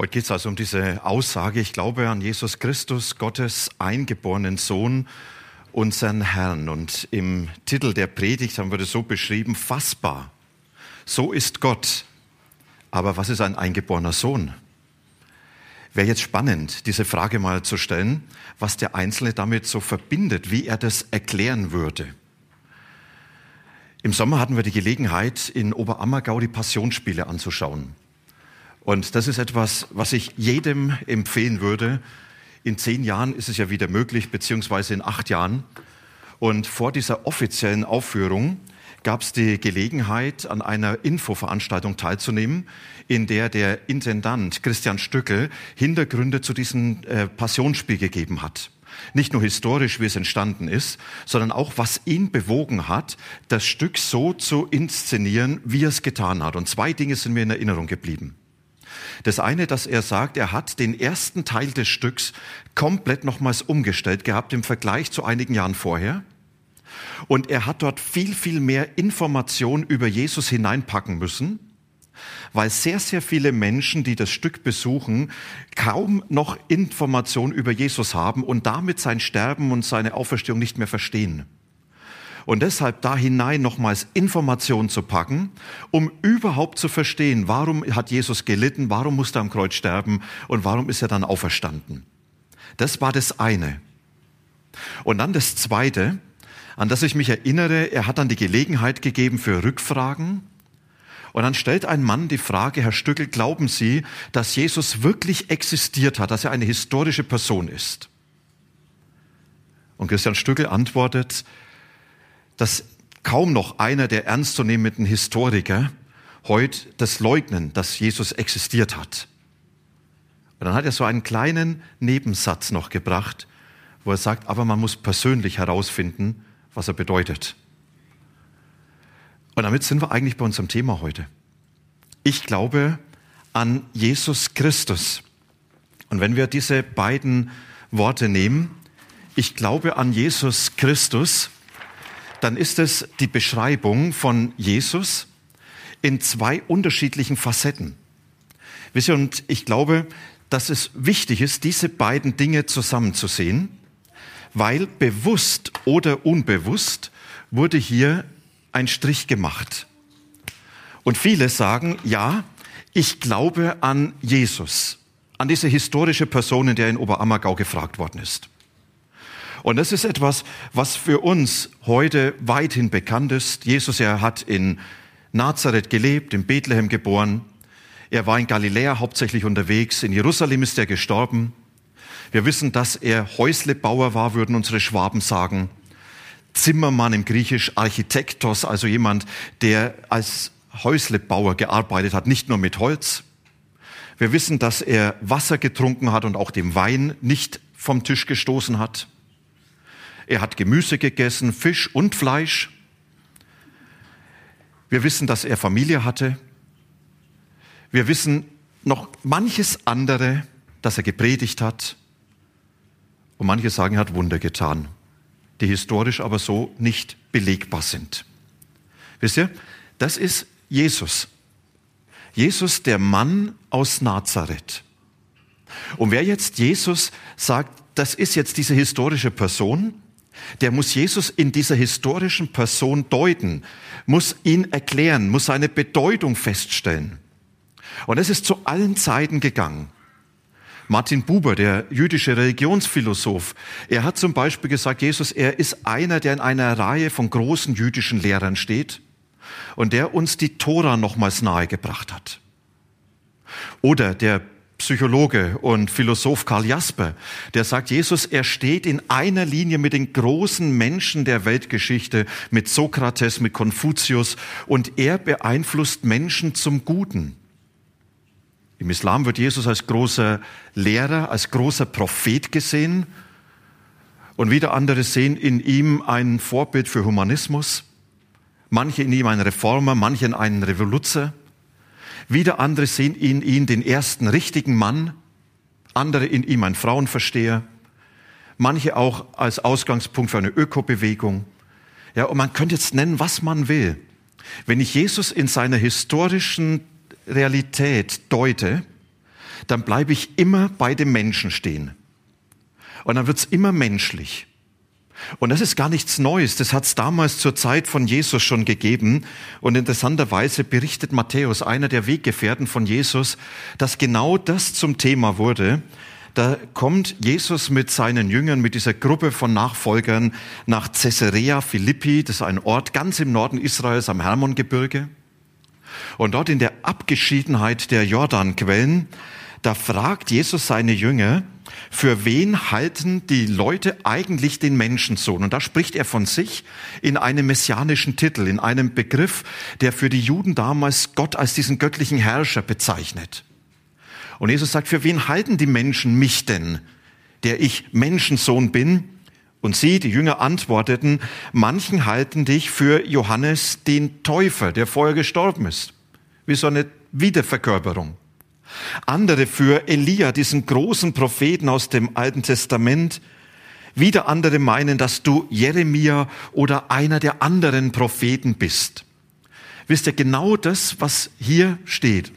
Heute geht es also um diese Aussage, ich glaube an Jesus Christus, Gottes eingeborenen Sohn, unseren Herrn. Und im Titel der Predigt haben wir das so beschrieben, fassbar. So ist Gott. Aber was ist ein eingeborener Sohn? Wäre jetzt spannend, diese Frage mal zu stellen, was der Einzelne damit so verbindet, wie er das erklären würde. Im Sommer hatten wir die Gelegenheit, in Oberammergau die Passionsspiele anzuschauen. Und das ist etwas, was ich jedem empfehlen würde. In zehn Jahren ist es ja wieder möglich, beziehungsweise in acht Jahren. Und vor dieser offiziellen Aufführung gab es die Gelegenheit, an einer Infoveranstaltung teilzunehmen, in der der Intendant Christian Stückel Hintergründe zu diesem äh, Passionsspiel gegeben hat. Nicht nur historisch, wie es entstanden ist, sondern auch, was ihn bewogen hat, das Stück so zu inszenieren, wie er es getan hat. Und zwei Dinge sind mir in Erinnerung geblieben. Das eine, dass er sagt, er hat den ersten Teil des Stücks komplett nochmals umgestellt gehabt im Vergleich zu einigen Jahren vorher. Und er hat dort viel, viel mehr Information über Jesus hineinpacken müssen, weil sehr, sehr viele Menschen, die das Stück besuchen, kaum noch Information über Jesus haben und damit sein Sterben und seine Auferstehung nicht mehr verstehen. Und deshalb da hinein nochmals Informationen zu packen, um überhaupt zu verstehen, warum hat Jesus gelitten, warum musste er am Kreuz sterben und warum ist er dann auferstanden. Das war das eine. Und dann das zweite, an das ich mich erinnere, er hat dann die Gelegenheit gegeben für Rückfragen. Und dann stellt ein Mann die Frage, Herr Stückel, glauben Sie, dass Jesus wirklich existiert hat, dass er eine historische Person ist? Und Christian Stückel antwortet, dass kaum noch einer der ernstzunehmenden Historiker heute das leugnen, dass Jesus existiert hat. Und dann hat er so einen kleinen Nebensatz noch gebracht, wo er sagt, aber man muss persönlich herausfinden, was er bedeutet. Und damit sind wir eigentlich bei unserem Thema heute. Ich glaube an Jesus Christus. Und wenn wir diese beiden Worte nehmen, ich glaube an Jesus Christus, dann ist es die Beschreibung von Jesus in zwei unterschiedlichen Facetten. Wisst ihr, und ich glaube, dass es wichtig ist, diese beiden Dinge zusammenzusehen, weil bewusst oder unbewusst wurde hier ein Strich gemacht. Und viele sagen, ja, ich glaube an Jesus, an diese historische Person, in der in Oberammergau gefragt worden ist. Und das ist etwas, was für uns heute weithin bekannt ist. Jesus, er hat in Nazareth gelebt, in Bethlehem geboren. Er war in Galiläa hauptsächlich unterwegs. In Jerusalem ist er gestorben. Wir wissen, dass er Häuslebauer war, würden unsere Schwaben sagen. Zimmermann im Griechisch, Architektos, also jemand, der als Häuslebauer gearbeitet hat, nicht nur mit Holz. Wir wissen, dass er Wasser getrunken hat und auch dem Wein nicht vom Tisch gestoßen hat. Er hat Gemüse gegessen, Fisch und Fleisch. Wir wissen, dass er Familie hatte. Wir wissen noch manches andere, dass er gepredigt hat. Und manche sagen, er hat Wunder getan, die historisch aber so nicht belegbar sind. Wisst ihr, das ist Jesus. Jesus, der Mann aus Nazareth. Und wer jetzt Jesus sagt, das ist jetzt diese historische Person, der muss Jesus in dieser historischen Person deuten, muss ihn erklären, muss seine Bedeutung feststellen. Und es ist zu allen Zeiten gegangen. Martin Buber, der jüdische Religionsphilosoph, er hat zum Beispiel gesagt, Jesus, er ist einer, der in einer Reihe von großen jüdischen Lehrern steht und der uns die Tora nochmals nahegebracht hat. Oder der Psychologe und Philosoph Karl Jasper, der sagt, Jesus, er steht in einer Linie mit den großen Menschen der Weltgeschichte, mit Sokrates, mit Konfuzius, und er beeinflusst Menschen zum Guten. Im Islam wird Jesus als großer Lehrer, als großer Prophet gesehen. Und wieder andere sehen in ihm ein Vorbild für Humanismus. Manche in ihm einen Reformer, manche in einen Revoluzer. Wieder andere sehen in ihm den ersten richtigen Mann. Andere in ihm ein Frauenversteher. Manche auch als Ausgangspunkt für eine Ökobewegung. Ja, und man könnte jetzt nennen, was man will. Wenn ich Jesus in seiner historischen Realität deute, dann bleibe ich immer bei dem Menschen stehen. Und dann wird es immer menschlich. Und das ist gar nichts Neues. Das hat es damals zur Zeit von Jesus schon gegeben. Und interessanterweise berichtet Matthäus, einer der Weggefährten von Jesus, dass genau das zum Thema wurde. Da kommt Jesus mit seinen Jüngern, mit dieser Gruppe von Nachfolgern nach Caesarea Philippi. Das ist ein Ort ganz im Norden Israels am Hermongebirge. Und dort in der Abgeschiedenheit der Jordanquellen, da fragt Jesus seine Jünger, für wen halten die Leute eigentlich den Menschensohn? Und da spricht er von sich in einem messianischen Titel, in einem Begriff, der für die Juden damals Gott als diesen göttlichen Herrscher bezeichnet. Und Jesus sagt, für wen halten die Menschen mich denn, der ich Menschensohn bin? Und sie, die Jünger, antworteten, manchen halten dich für Johannes den Täufer, der vorher gestorben ist. Wie so eine Wiederverkörperung. Andere für Elia, diesen großen Propheten aus dem Alten Testament. Wieder andere meinen, dass du Jeremia oder einer der anderen Propheten bist. Wisst ihr, genau das, was hier steht,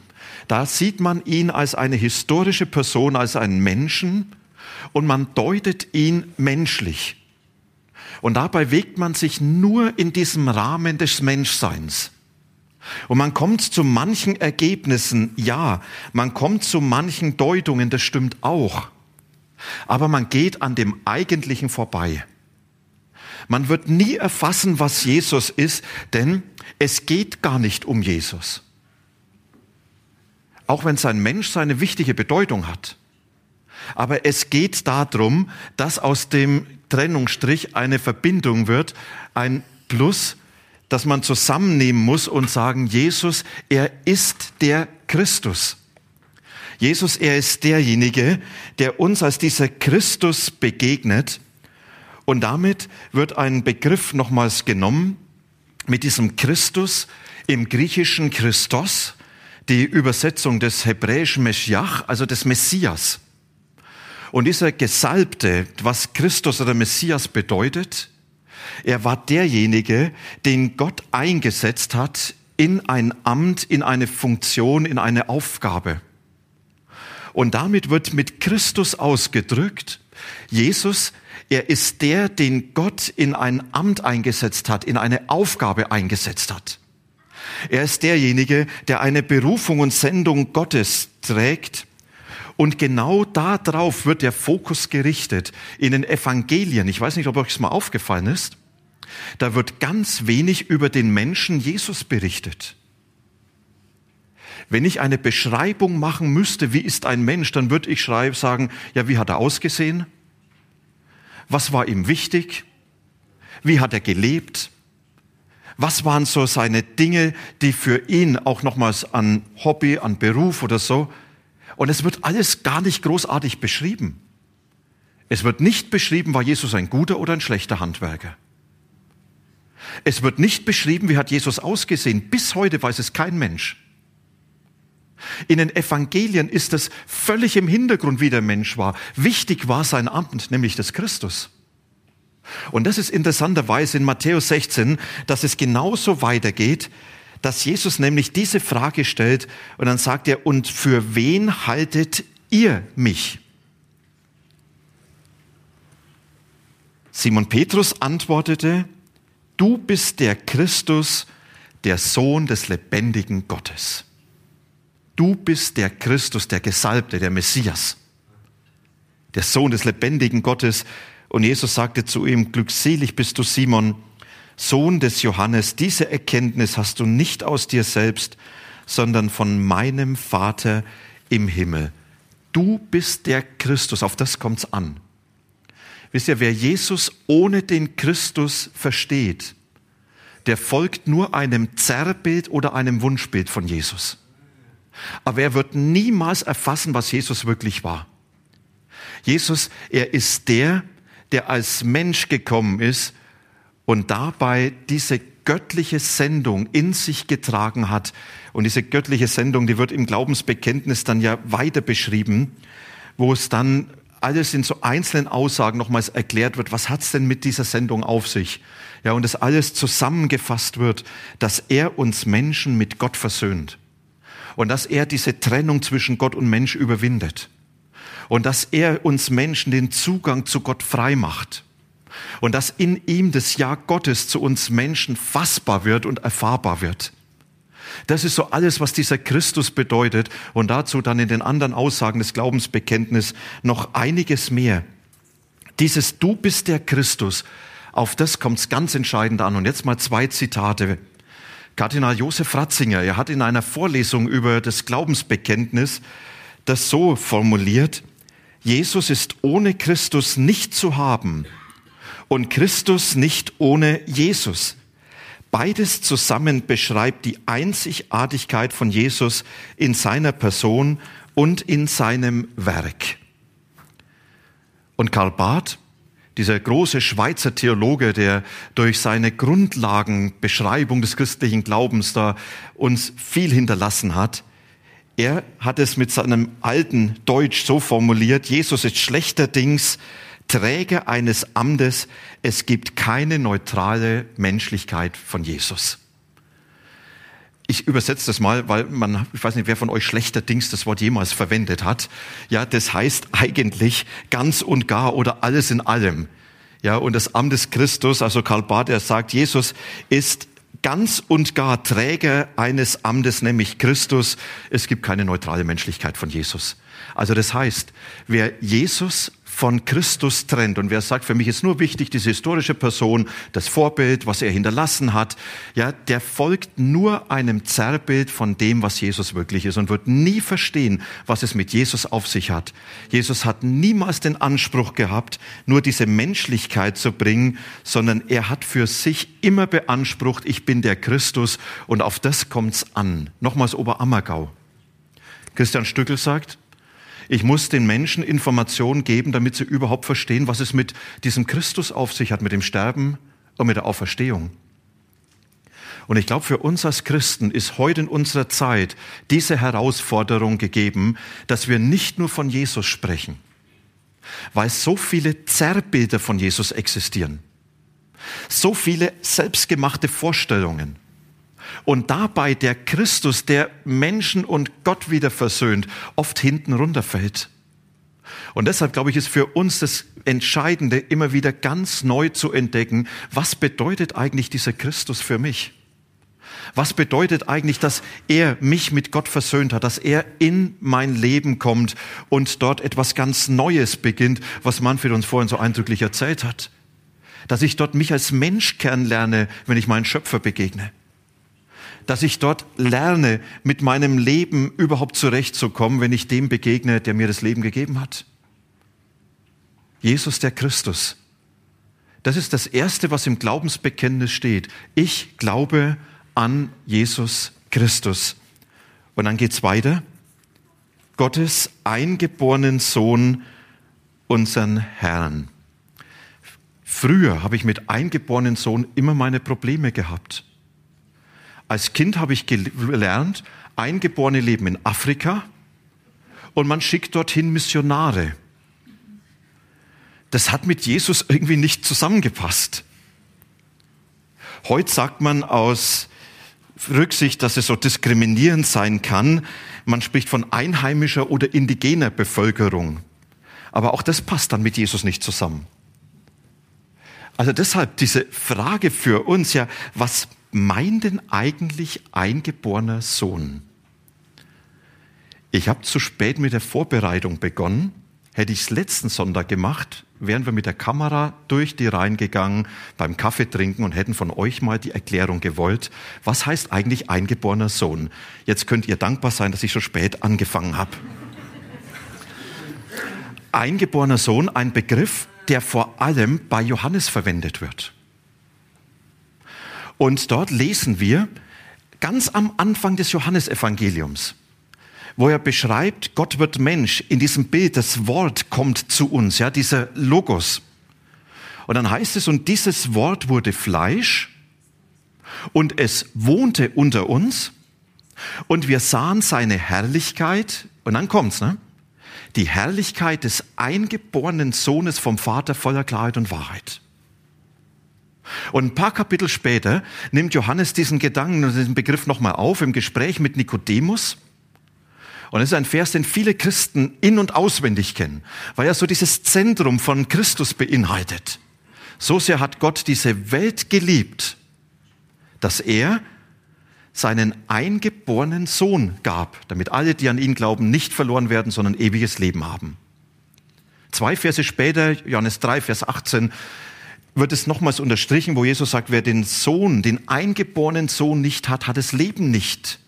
da sieht man ihn als eine historische Person, als einen Menschen und man deutet ihn menschlich. Und dabei wägt man sich nur in diesem Rahmen des Menschseins. Und man kommt zu manchen Ergebnissen, ja, man kommt zu manchen Deutungen, das stimmt auch. Aber man geht an dem Eigentlichen vorbei. Man wird nie erfassen, was Jesus ist, denn es geht gar nicht um Jesus. Auch wenn sein Mensch seine wichtige Bedeutung hat. Aber es geht darum, dass aus dem Trennungsstrich eine Verbindung wird, ein Plus, dass man zusammennehmen muss und sagen, Jesus, er ist der Christus. Jesus, er ist derjenige, der uns als dieser Christus begegnet. Und damit wird ein Begriff nochmals genommen mit diesem Christus im griechischen Christos, die Übersetzung des hebräischen Meschiach, also des Messias. Und dieser Gesalbte, was Christus oder Messias bedeutet, er war derjenige, den Gott eingesetzt hat in ein Amt, in eine Funktion, in eine Aufgabe. Und damit wird mit Christus ausgedrückt, Jesus, er ist der, den Gott in ein Amt eingesetzt hat, in eine Aufgabe eingesetzt hat. Er ist derjenige, der eine Berufung und Sendung Gottes trägt. Und genau darauf wird der Fokus gerichtet in den Evangelien. Ich weiß nicht, ob euch das mal aufgefallen ist. Da wird ganz wenig über den Menschen Jesus berichtet. Wenn ich eine Beschreibung machen müsste, wie ist ein Mensch, dann würde ich schreiben, sagen, ja, wie hat er ausgesehen? Was war ihm wichtig? Wie hat er gelebt? Was waren so seine Dinge, die für ihn auch nochmals an Hobby, an Beruf oder so? Und es wird alles gar nicht großartig beschrieben. Es wird nicht beschrieben, war Jesus ein guter oder ein schlechter Handwerker. Es wird nicht beschrieben, wie hat Jesus ausgesehen. Bis heute weiß es kein Mensch. In den Evangelien ist es völlig im Hintergrund, wie der Mensch war. Wichtig war sein Amt, nämlich des Christus. Und das ist interessanterweise in Matthäus 16, dass es genauso weitergeht, dass Jesus nämlich diese Frage stellt und dann sagt er, und für wen haltet ihr mich? Simon Petrus antwortete, du bist der Christus, der Sohn des lebendigen Gottes. Du bist der Christus, der Gesalbte, der Messias, der Sohn des lebendigen Gottes. Und Jesus sagte zu ihm, glückselig bist du, Simon, Sohn des Johannes, diese Erkenntnis hast du nicht aus dir selbst, sondern von meinem Vater im Himmel. Du bist der Christus, auf das kommt's an. Wisst ihr, wer Jesus ohne den Christus versteht, der folgt nur einem Zerrbild oder einem Wunschbild von Jesus. Aber er wird niemals erfassen, was Jesus wirklich war. Jesus, er ist der, der als Mensch gekommen ist und dabei diese göttliche Sendung in sich getragen hat. Und diese göttliche Sendung, die wird im Glaubensbekenntnis dann ja weiter beschrieben, wo es dann alles in so einzelnen Aussagen nochmals erklärt wird, was hat's denn mit dieser Sendung auf sich? Ja, und das alles zusammengefasst wird, dass er uns Menschen mit Gott versöhnt. Und dass er diese Trennung zwischen Gott und Mensch überwindet. Und dass er uns Menschen den Zugang zu Gott frei macht. Und dass in ihm das Ja Gottes zu uns Menschen fassbar wird und erfahrbar wird. Das ist so alles, was dieser Christus bedeutet und dazu dann in den anderen Aussagen des Glaubensbekenntnisses noch einiges mehr. Dieses Du bist der Christus, auf das kommt es ganz entscheidend an. Und jetzt mal zwei Zitate. Kardinal Josef Ratzinger, er hat in einer Vorlesung über das Glaubensbekenntnis das so formuliert, Jesus ist ohne Christus nicht zu haben und Christus nicht ohne Jesus. Beides zusammen beschreibt die Einzigartigkeit von Jesus in seiner Person und in seinem Werk. Und Karl Barth, dieser große Schweizer Theologe, der durch seine Grundlagenbeschreibung des christlichen Glaubens da uns viel hinterlassen hat, er hat es mit seinem alten Deutsch so formuliert, Jesus ist schlechterdings Träger eines Amtes. Es gibt keine neutrale Menschlichkeit von Jesus. Ich übersetze das mal, weil man, ich weiß nicht, wer von euch schlechterdings das Wort jemals verwendet hat. Ja, das heißt eigentlich ganz und gar oder alles in allem. Ja, und das Amt des Christus, also Karl Barth, er sagt, Jesus ist ganz und gar Träger eines Amtes, nämlich Christus. Es gibt keine neutrale Menschlichkeit von Jesus. Also das heißt, wer Jesus von Christus trennt. Und wer sagt, für mich ist nur wichtig, diese historische Person, das Vorbild, was er hinterlassen hat, ja, der folgt nur einem Zerrbild von dem, was Jesus wirklich ist und wird nie verstehen, was es mit Jesus auf sich hat. Jesus hat niemals den Anspruch gehabt, nur diese Menschlichkeit zu bringen, sondern er hat für sich immer beansprucht, ich bin der Christus und auf das kommt's an. Nochmals Oberammergau. Christian Stückel sagt, ich muss den Menschen Informationen geben, damit sie überhaupt verstehen, was es mit diesem Christus auf sich hat, mit dem Sterben und mit der Auferstehung. Und ich glaube, für uns als Christen ist heute in unserer Zeit diese Herausforderung gegeben, dass wir nicht nur von Jesus sprechen, weil so viele Zerrbilder von Jesus existieren, so viele selbstgemachte Vorstellungen, und dabei der Christus, der Menschen und Gott wieder versöhnt, oft hinten runterfällt. Und deshalb glaube ich, ist für uns das Entscheidende, immer wieder ganz neu zu entdecken, was bedeutet eigentlich dieser Christus für mich? Was bedeutet eigentlich, dass er mich mit Gott versöhnt hat, dass er in mein Leben kommt und dort etwas ganz Neues beginnt, was Manfred uns vorhin so eindrücklich erzählt hat? Dass ich dort mich als Mensch kennenlerne, wenn ich meinen Schöpfer begegne dass ich dort lerne, mit meinem Leben überhaupt zurechtzukommen, wenn ich dem begegne, der mir das Leben gegeben hat. Jesus der Christus. Das ist das Erste, was im Glaubensbekenntnis steht. Ich glaube an Jesus Christus. Und dann geht's weiter. Gottes eingeborenen Sohn, unseren Herrn. Früher habe ich mit eingeborenen Sohn immer meine Probleme gehabt. Als Kind habe ich gelernt, Eingeborene leben in Afrika und man schickt dorthin Missionare. Das hat mit Jesus irgendwie nicht zusammengepasst. Heute sagt man aus Rücksicht, dass es so diskriminierend sein kann, man spricht von einheimischer oder indigener Bevölkerung. Aber auch das passt dann mit Jesus nicht zusammen. Also deshalb diese Frage für uns ja, was meint denn eigentlich eingeborener Sohn? Ich habe zu spät mit der Vorbereitung begonnen. Hätte ich es letzten Sonntag gemacht, wären wir mit der Kamera durch die Reihen gegangen beim Kaffee trinken und hätten von euch mal die Erklärung gewollt. Was heißt eigentlich eingeborener Sohn? Jetzt könnt ihr dankbar sein, dass ich so spät angefangen habe. Eingeborener Sohn, ein Begriff, der vor allem bei Johannes verwendet wird. Und dort lesen wir ganz am Anfang des Johannesevangeliums. wo er beschreibt, Gott wird Mensch. In diesem Bild, das Wort kommt zu uns, ja, dieser Logos. Und dann heißt es, und dieses Wort wurde Fleisch und es wohnte unter uns und wir sahen seine Herrlichkeit. Und dann kommt's, ne? Die Herrlichkeit des eingeborenen Sohnes vom Vater voller Klarheit und Wahrheit. Und ein paar Kapitel später nimmt Johannes diesen Gedanken und diesen Begriff nochmal auf im Gespräch mit Nikodemus. Und es ist ein Vers, den viele Christen in- und auswendig kennen, weil er so dieses Zentrum von Christus beinhaltet. So sehr hat Gott diese Welt geliebt, dass er seinen eingeborenen Sohn gab, damit alle, die an ihn glauben, nicht verloren werden, sondern ewiges Leben haben. Zwei Verse später, Johannes 3, Vers 18, wird es nochmals unterstrichen, wo Jesus sagt, wer den Sohn, den eingeborenen Sohn nicht hat, hat das Leben nicht.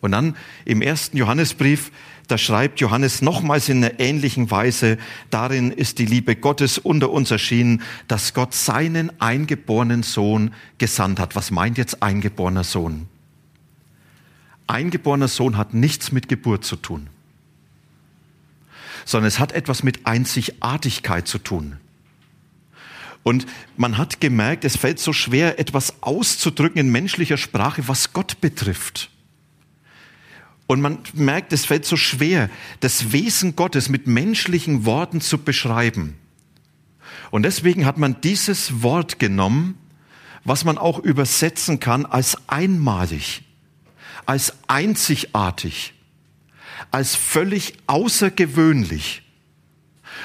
Und dann im ersten Johannesbrief, da schreibt Johannes nochmals in einer ähnlichen Weise, darin ist die Liebe Gottes unter uns erschienen, dass Gott seinen eingeborenen Sohn gesandt hat. Was meint jetzt eingeborener Sohn? Eingeborener Sohn hat nichts mit Geburt zu tun, sondern es hat etwas mit Einzigartigkeit zu tun. Und man hat gemerkt, es fällt so schwer, etwas auszudrücken in menschlicher Sprache, was Gott betrifft. Und man merkt, es fällt so schwer, das Wesen Gottes mit menschlichen Worten zu beschreiben. Und deswegen hat man dieses Wort genommen, was man auch übersetzen kann als einmalig, als einzigartig, als völlig außergewöhnlich.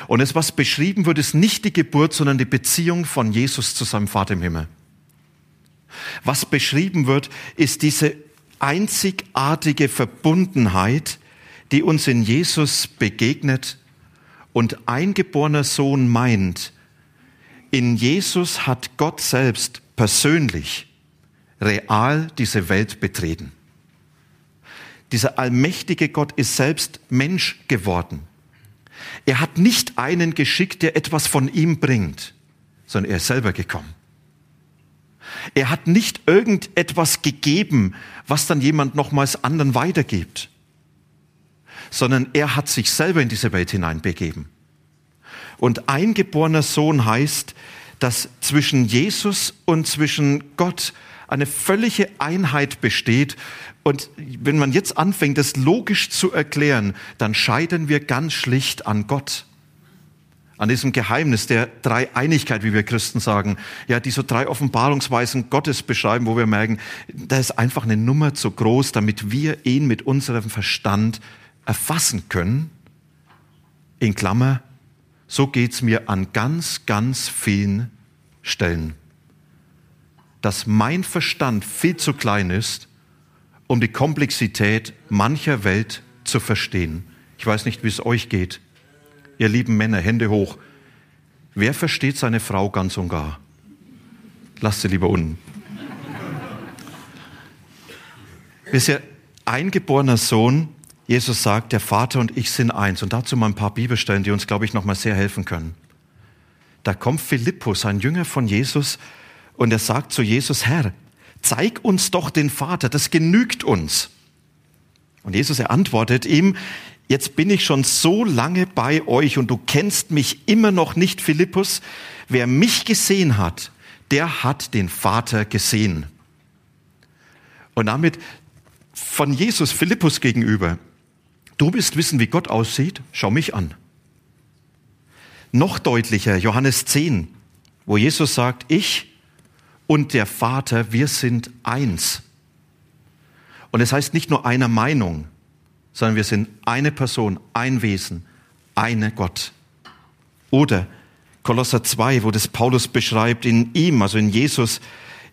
Und es, was beschrieben wird, ist nicht die Geburt, sondern die Beziehung von Jesus zu seinem Vater im Himmel. Was beschrieben wird, ist diese einzigartige Verbundenheit, die uns in Jesus begegnet und eingeborener Sohn meint, in Jesus hat Gott selbst persönlich, real diese Welt betreten. Dieser allmächtige Gott ist selbst Mensch geworden. Er hat nicht einen geschickt, der etwas von ihm bringt, sondern er ist selber gekommen. Er hat nicht irgendetwas gegeben, was dann jemand nochmals anderen weitergibt, sondern er hat sich selber in diese Welt hineinbegeben. Und eingeborener Sohn heißt, dass zwischen Jesus und zwischen Gott eine völlige Einheit besteht. Und wenn man jetzt anfängt, das logisch zu erklären, dann scheitern wir ganz schlicht an Gott. An diesem Geheimnis der Dreieinigkeit, wie wir Christen sagen, ja, die so drei Offenbarungsweisen Gottes beschreiben, wo wir merken, da ist einfach eine Nummer zu groß, damit wir ihn mit unserem Verstand erfassen können. In Klammer, so geht's mir an ganz, ganz vielen Stellen dass mein Verstand viel zu klein ist, um die Komplexität mancher Welt zu verstehen. Ich weiß nicht, wie es euch geht. Ihr lieben Männer, Hände hoch. Wer versteht seine Frau ganz und gar? Lasst sie lieber unten. Bisher eingeborener Sohn, Jesus sagt, der Vater und ich sind eins. Und dazu mal ein paar Bibelstellen, die uns, glaube ich, noch mal sehr helfen können. Da kommt Philippus, ein Jünger von Jesus, und er sagt zu Jesus, Herr, zeig uns doch den Vater, das genügt uns. Und Jesus, er antwortet ihm, jetzt bin ich schon so lange bei euch und du kennst mich immer noch nicht, Philippus. Wer mich gesehen hat, der hat den Vater gesehen. Und damit von Jesus Philippus gegenüber, du willst wissen, wie Gott aussieht, schau mich an. Noch deutlicher, Johannes 10, wo Jesus sagt, ich und der Vater, wir sind eins. Und es heißt nicht nur einer Meinung, sondern wir sind eine Person, ein Wesen, eine Gott. Oder Kolosser 2, wo das Paulus beschreibt, in ihm, also in Jesus,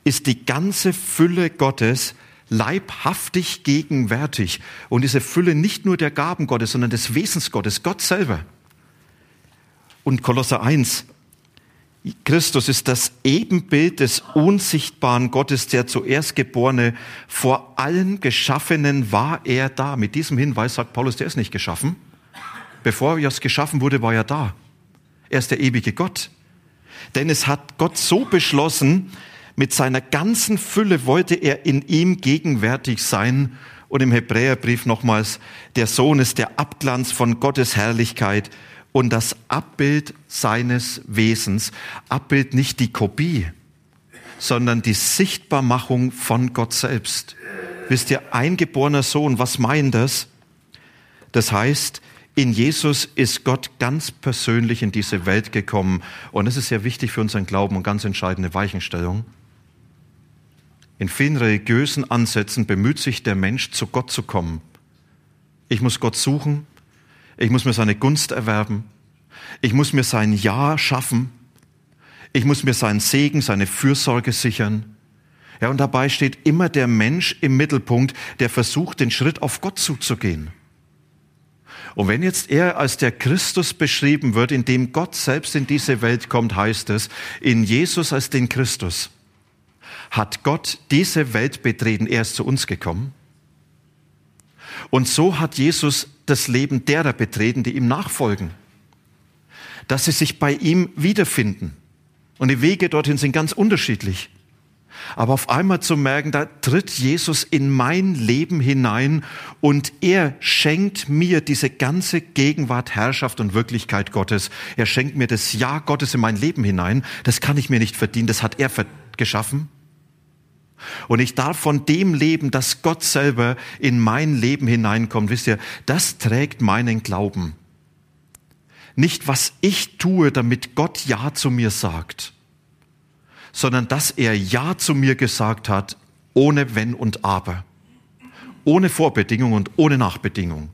ist die ganze Fülle Gottes leibhaftig gegenwärtig. Und diese Fülle nicht nur der Gaben Gottes, sondern des Wesens Gottes, Gott selber. Und Kolosser 1, Christus ist das Ebenbild des unsichtbaren Gottes, der zuerst geborene. Vor allen Geschaffenen war er da. Mit diesem Hinweis sagt Paulus, der ist nicht geschaffen. Bevor er geschaffen wurde, war er da. Er ist der ewige Gott. Denn es hat Gott so beschlossen, mit seiner ganzen Fülle wollte er in ihm gegenwärtig sein Und im Hebräerbrief nochmals, der Sohn ist der Abglanz von Gottes Herrlichkeit und das Abbild seines Wesens. Abbild nicht die Kopie, sondern die Sichtbarmachung von Gott selbst. Wisst ihr, eingeborener Sohn, was meint das? Das heißt, in Jesus ist Gott ganz persönlich in diese Welt gekommen. Und das ist sehr wichtig für unseren Glauben und ganz entscheidende Weichenstellung. In vielen religiösen Ansätzen bemüht sich der Mensch, zu Gott zu kommen. Ich muss Gott suchen. Ich muss mir seine Gunst erwerben. Ich muss mir sein Ja schaffen. Ich muss mir seinen Segen, seine Fürsorge sichern. Ja, und dabei steht immer der Mensch im Mittelpunkt, der versucht, den Schritt auf Gott zuzugehen. Und wenn jetzt er als der Christus beschrieben wird, in dem Gott selbst in diese Welt kommt, heißt es, in Jesus als den Christus hat Gott diese Welt betreten, er ist zu uns gekommen. Und so hat Jesus das Leben derer betreten, die ihm nachfolgen, dass sie sich bei ihm wiederfinden und die Wege dorthin sind ganz unterschiedlich. Aber auf einmal zu merken, da tritt Jesus in mein Leben hinein und er schenkt mir diese ganze Gegenwart, Herrschaft und Wirklichkeit Gottes. Er schenkt mir das Ja Gottes in mein Leben hinein. Das kann ich mir nicht verdienen, das hat er geschaffen. Und ich darf von dem leben, dass Gott selber in mein Leben hineinkommt. Wisst ihr, das trägt meinen Glauben. Nicht, was ich tue, damit Gott Ja zu mir sagt, sondern dass er Ja zu mir gesagt hat, ohne Wenn und Aber, ohne Vorbedingung und ohne Nachbedingung.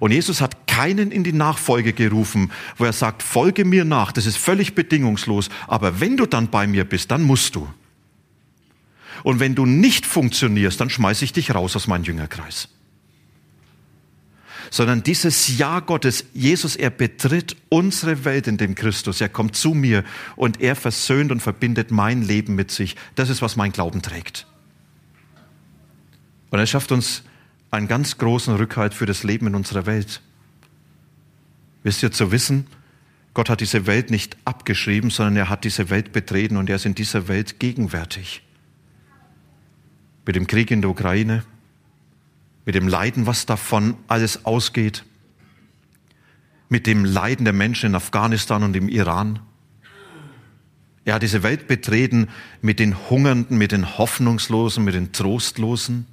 Und Jesus hat keinen in die Nachfolge gerufen, wo er sagt, folge mir nach, das ist völlig bedingungslos, aber wenn du dann bei mir bist, dann musst du. Und wenn du nicht funktionierst, dann schmeiße ich dich raus aus meinem Jüngerkreis sondern dieses Ja Gottes, Jesus, er betritt unsere Welt in dem Christus, er kommt zu mir und er versöhnt und verbindet mein Leben mit sich. Das ist, was mein Glauben trägt. Und er schafft uns einen ganz großen Rückhalt für das Leben in unserer Welt. Wisst ihr zu wissen, Gott hat diese Welt nicht abgeschrieben, sondern er hat diese Welt betreten und er ist in dieser Welt gegenwärtig. Mit dem Krieg in der Ukraine, mit dem Leiden, was davon alles ausgeht, mit dem Leiden der Menschen in Afghanistan und im Iran. Er hat diese Welt betreten mit den Hungernden, mit den Hoffnungslosen, mit den Trostlosen.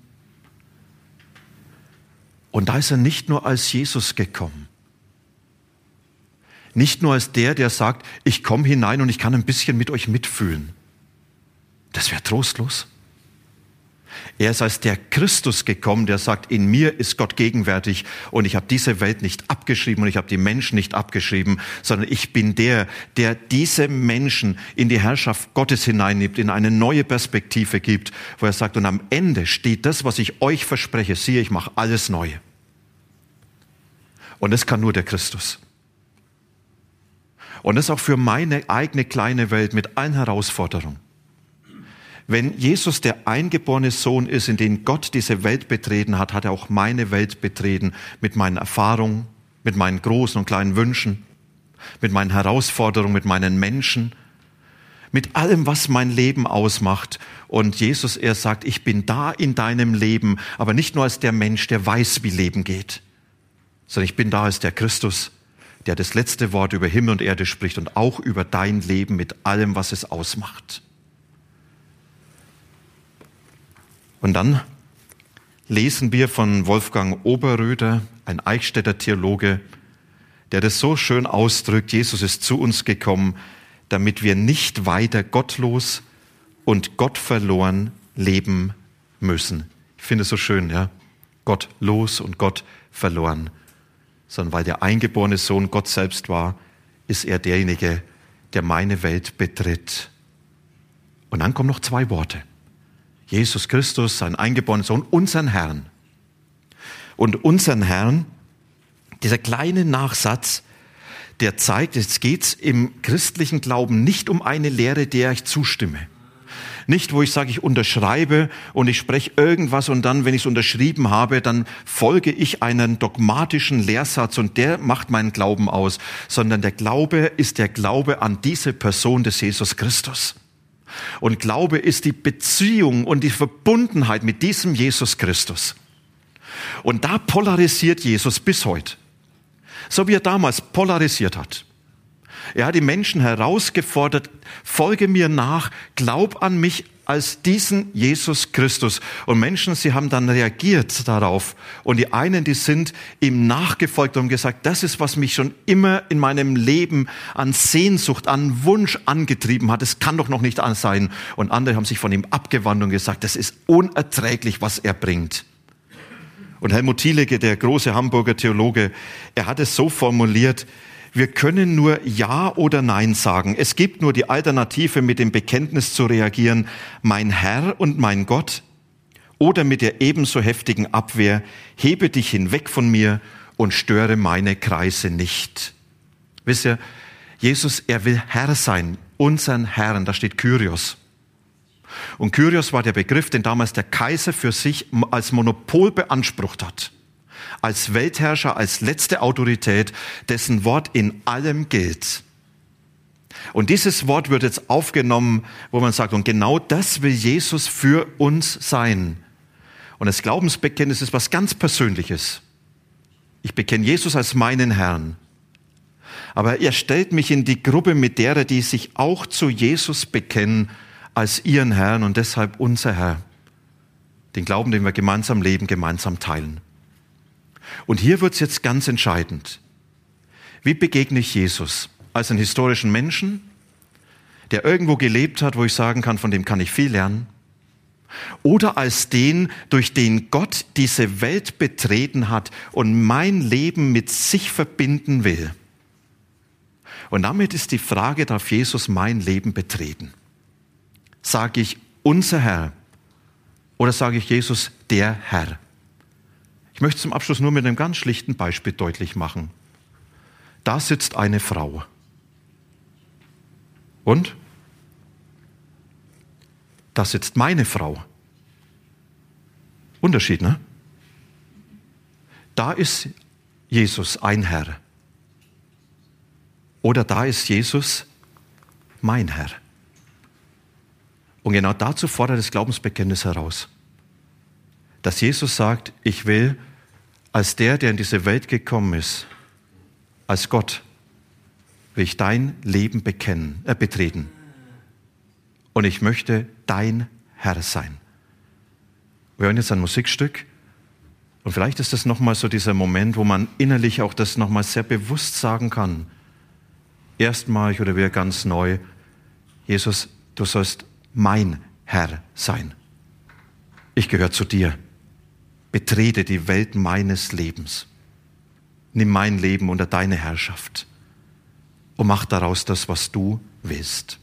Und da ist er nicht nur als Jesus gekommen. Nicht nur als der, der sagt, ich komme hinein und ich kann ein bisschen mit euch mitfühlen. Das wäre trostlos. Er ist als der Christus gekommen, der sagt, in mir ist Gott gegenwärtig und ich habe diese Welt nicht abgeschrieben und ich habe die Menschen nicht abgeschrieben, sondern ich bin der, der diese Menschen in die Herrschaft Gottes hineinnimmt, in eine neue Perspektive gibt, wo er sagt, und am Ende steht das, was ich euch verspreche, siehe, ich mache alles neu. Und das kann nur der Christus. Und das auch für meine eigene kleine Welt mit allen Herausforderungen. Wenn Jesus der eingeborene Sohn ist, in den Gott diese Welt betreten hat, hat er auch meine Welt betreten mit meinen Erfahrungen, mit meinen großen und kleinen Wünschen, mit meinen Herausforderungen, mit meinen Menschen, mit allem, was mein Leben ausmacht. Und Jesus, er sagt, ich bin da in deinem Leben, aber nicht nur als der Mensch, der weiß, wie Leben geht, sondern ich bin da als der Christus, der das letzte Wort über Himmel und Erde spricht und auch über dein Leben mit allem, was es ausmacht. Und dann lesen wir von Wolfgang Oberröder, ein Eichstätter Theologe, der das so schön ausdrückt, Jesus ist zu uns gekommen, damit wir nicht weiter gottlos und gottverloren leben müssen. Ich finde es so schön, ja. Gottlos und Gott verloren. Sondern weil der eingeborene Sohn Gott selbst war, ist er derjenige, der meine Welt betritt. Und dann kommen noch zwei Worte. Jesus Christus, sein eingeborener Sohn, unseren Herrn. Und unseren Herrn, dieser kleine Nachsatz, der zeigt, jetzt geht's im christlichen Glauben nicht um eine Lehre, der ich zustimme. Nicht, wo ich sage, ich unterschreibe und ich spreche irgendwas und dann, wenn ich es unterschrieben habe, dann folge ich einen dogmatischen Lehrsatz und der macht meinen Glauben aus, sondern der Glaube ist der Glaube an diese Person des Jesus Christus. Und Glaube ist die Beziehung und die Verbundenheit mit diesem Jesus Christus. Und da polarisiert Jesus bis heute. So wie er damals polarisiert hat. Er hat die Menschen herausgefordert, folge mir nach, glaub an mich als diesen Jesus Christus. Und Menschen, sie haben dann reagiert darauf. Und die einen, die sind ihm nachgefolgt und gesagt, das ist, was mich schon immer in meinem Leben an Sehnsucht, an Wunsch angetrieben hat. Es kann doch noch nicht sein. Und andere haben sich von ihm abgewandt und gesagt, das ist unerträglich, was er bringt. Und Helmut Thielicke, der große Hamburger Theologe, er hat es so formuliert, wir können nur Ja oder Nein sagen. Es gibt nur die Alternative, mit dem Bekenntnis zu reagieren, mein Herr und mein Gott, oder mit der ebenso heftigen Abwehr, hebe dich hinweg von mir und störe meine Kreise nicht. Wisst ihr, Jesus, er will Herr sein, unseren Herrn, da steht Kyrios. Und Kyrios war der Begriff, den damals der Kaiser für sich als Monopol beansprucht hat als Weltherrscher, als letzte Autorität, dessen Wort in allem gilt. Und dieses Wort wird jetzt aufgenommen, wo man sagt, und genau das will Jesus für uns sein. Und das Glaubensbekenntnis ist was ganz Persönliches. Ich bekenne Jesus als meinen Herrn. Aber er stellt mich in die Gruppe mit derer, die sich auch zu Jesus bekennen als ihren Herrn und deshalb unser Herr. Den Glauben, den wir gemeinsam leben, gemeinsam teilen. Und hier wird es jetzt ganz entscheidend. Wie begegne ich Jesus? Als einen historischen Menschen, der irgendwo gelebt hat, wo ich sagen kann, von dem kann ich viel lernen? Oder als den, durch den Gott diese Welt betreten hat und mein Leben mit sich verbinden will? Und damit ist die Frage, darf Jesus mein Leben betreten? Sage ich unser Herr oder sage ich Jesus der Herr? Ich möchte zum Abschluss nur mit einem ganz schlichten Beispiel deutlich machen. Da sitzt eine Frau. Und? Da sitzt meine Frau. Unterschied, ne? Da ist Jesus ein Herr. Oder da ist Jesus mein Herr. Und genau dazu fordert das Glaubensbekenntnis heraus. Dass Jesus sagt, ich will als der, der in diese Welt gekommen ist, als Gott, will ich dein Leben bekennen, äh, betreten. Und ich möchte dein Herr sein. Wir hören jetzt ein Musikstück. Und vielleicht ist das nochmal so dieser Moment, wo man innerlich auch das nochmal sehr bewusst sagen kann. Erstmalig oder wieder ganz neu. Jesus, du sollst mein Herr sein. Ich gehöre zu dir betrete die Welt meines Lebens. Nimm mein Leben unter deine Herrschaft und mach daraus das, was du willst.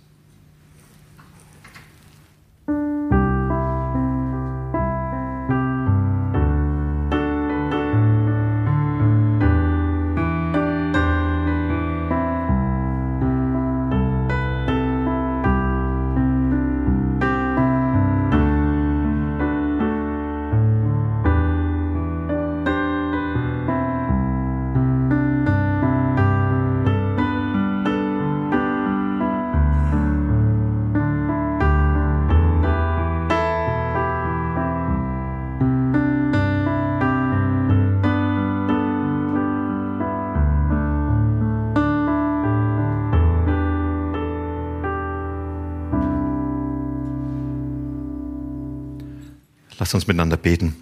Lass uns miteinander beten.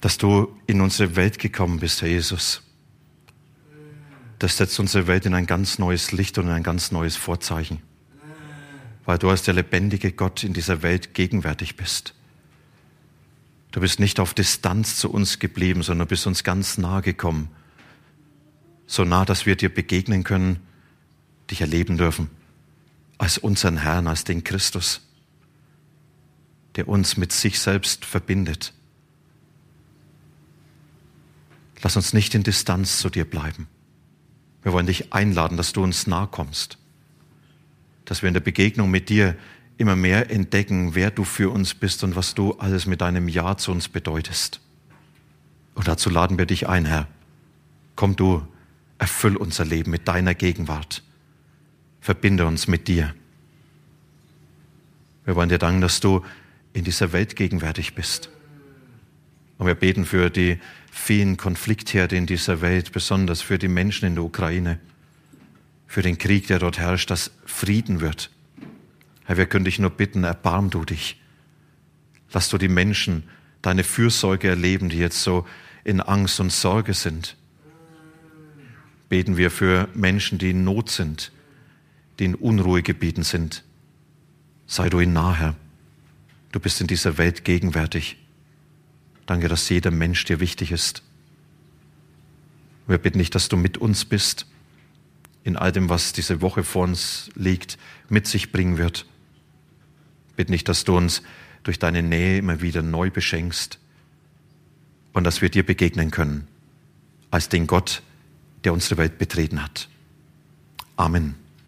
Dass du in unsere Welt gekommen bist, Herr Jesus. Das setzt unsere Welt in ein ganz neues Licht und ein ganz neues Vorzeichen. Weil du als der lebendige Gott in dieser Welt gegenwärtig bist. Du bist nicht auf Distanz zu uns geblieben, sondern bist uns ganz nahe gekommen. So nah, dass wir dir begegnen können, dich erleben dürfen als unseren Herrn, als den Christus, der uns mit sich selbst verbindet. Lass uns nicht in Distanz zu dir bleiben. Wir wollen dich einladen, dass du uns nahe kommst, dass wir in der Begegnung mit dir immer mehr entdecken, wer du für uns bist und was du alles mit deinem Ja zu uns bedeutest. Und dazu laden wir dich ein, Herr. Komm du, erfüll unser Leben mit deiner Gegenwart. Verbinde uns mit dir. Wir wollen dir danken, dass du in dieser Welt gegenwärtig bist. Und wir beten für die vielen Konfliktherde in dieser Welt, besonders für die Menschen in der Ukraine, für den Krieg, der dort herrscht, dass Frieden wird. Herr, wir können dich nur bitten, erbarm du dich. Lass du die Menschen deine Fürsorge erleben, die jetzt so in Angst und Sorge sind. Beten wir für Menschen, die in Not sind, die in Unruhegebieten sind. Sei du ihnen nah, Herr. Du bist in dieser Welt gegenwärtig. Danke, dass jeder Mensch dir wichtig ist. Wir bitten dich, dass du mit uns bist, in all dem, was diese Woche vor uns liegt, mit sich bringen wird. Bitte nicht, dass du uns durch deine Nähe immer wieder neu beschenkst und dass wir dir begegnen können als den Gott, der unsere Welt betreten hat. Amen.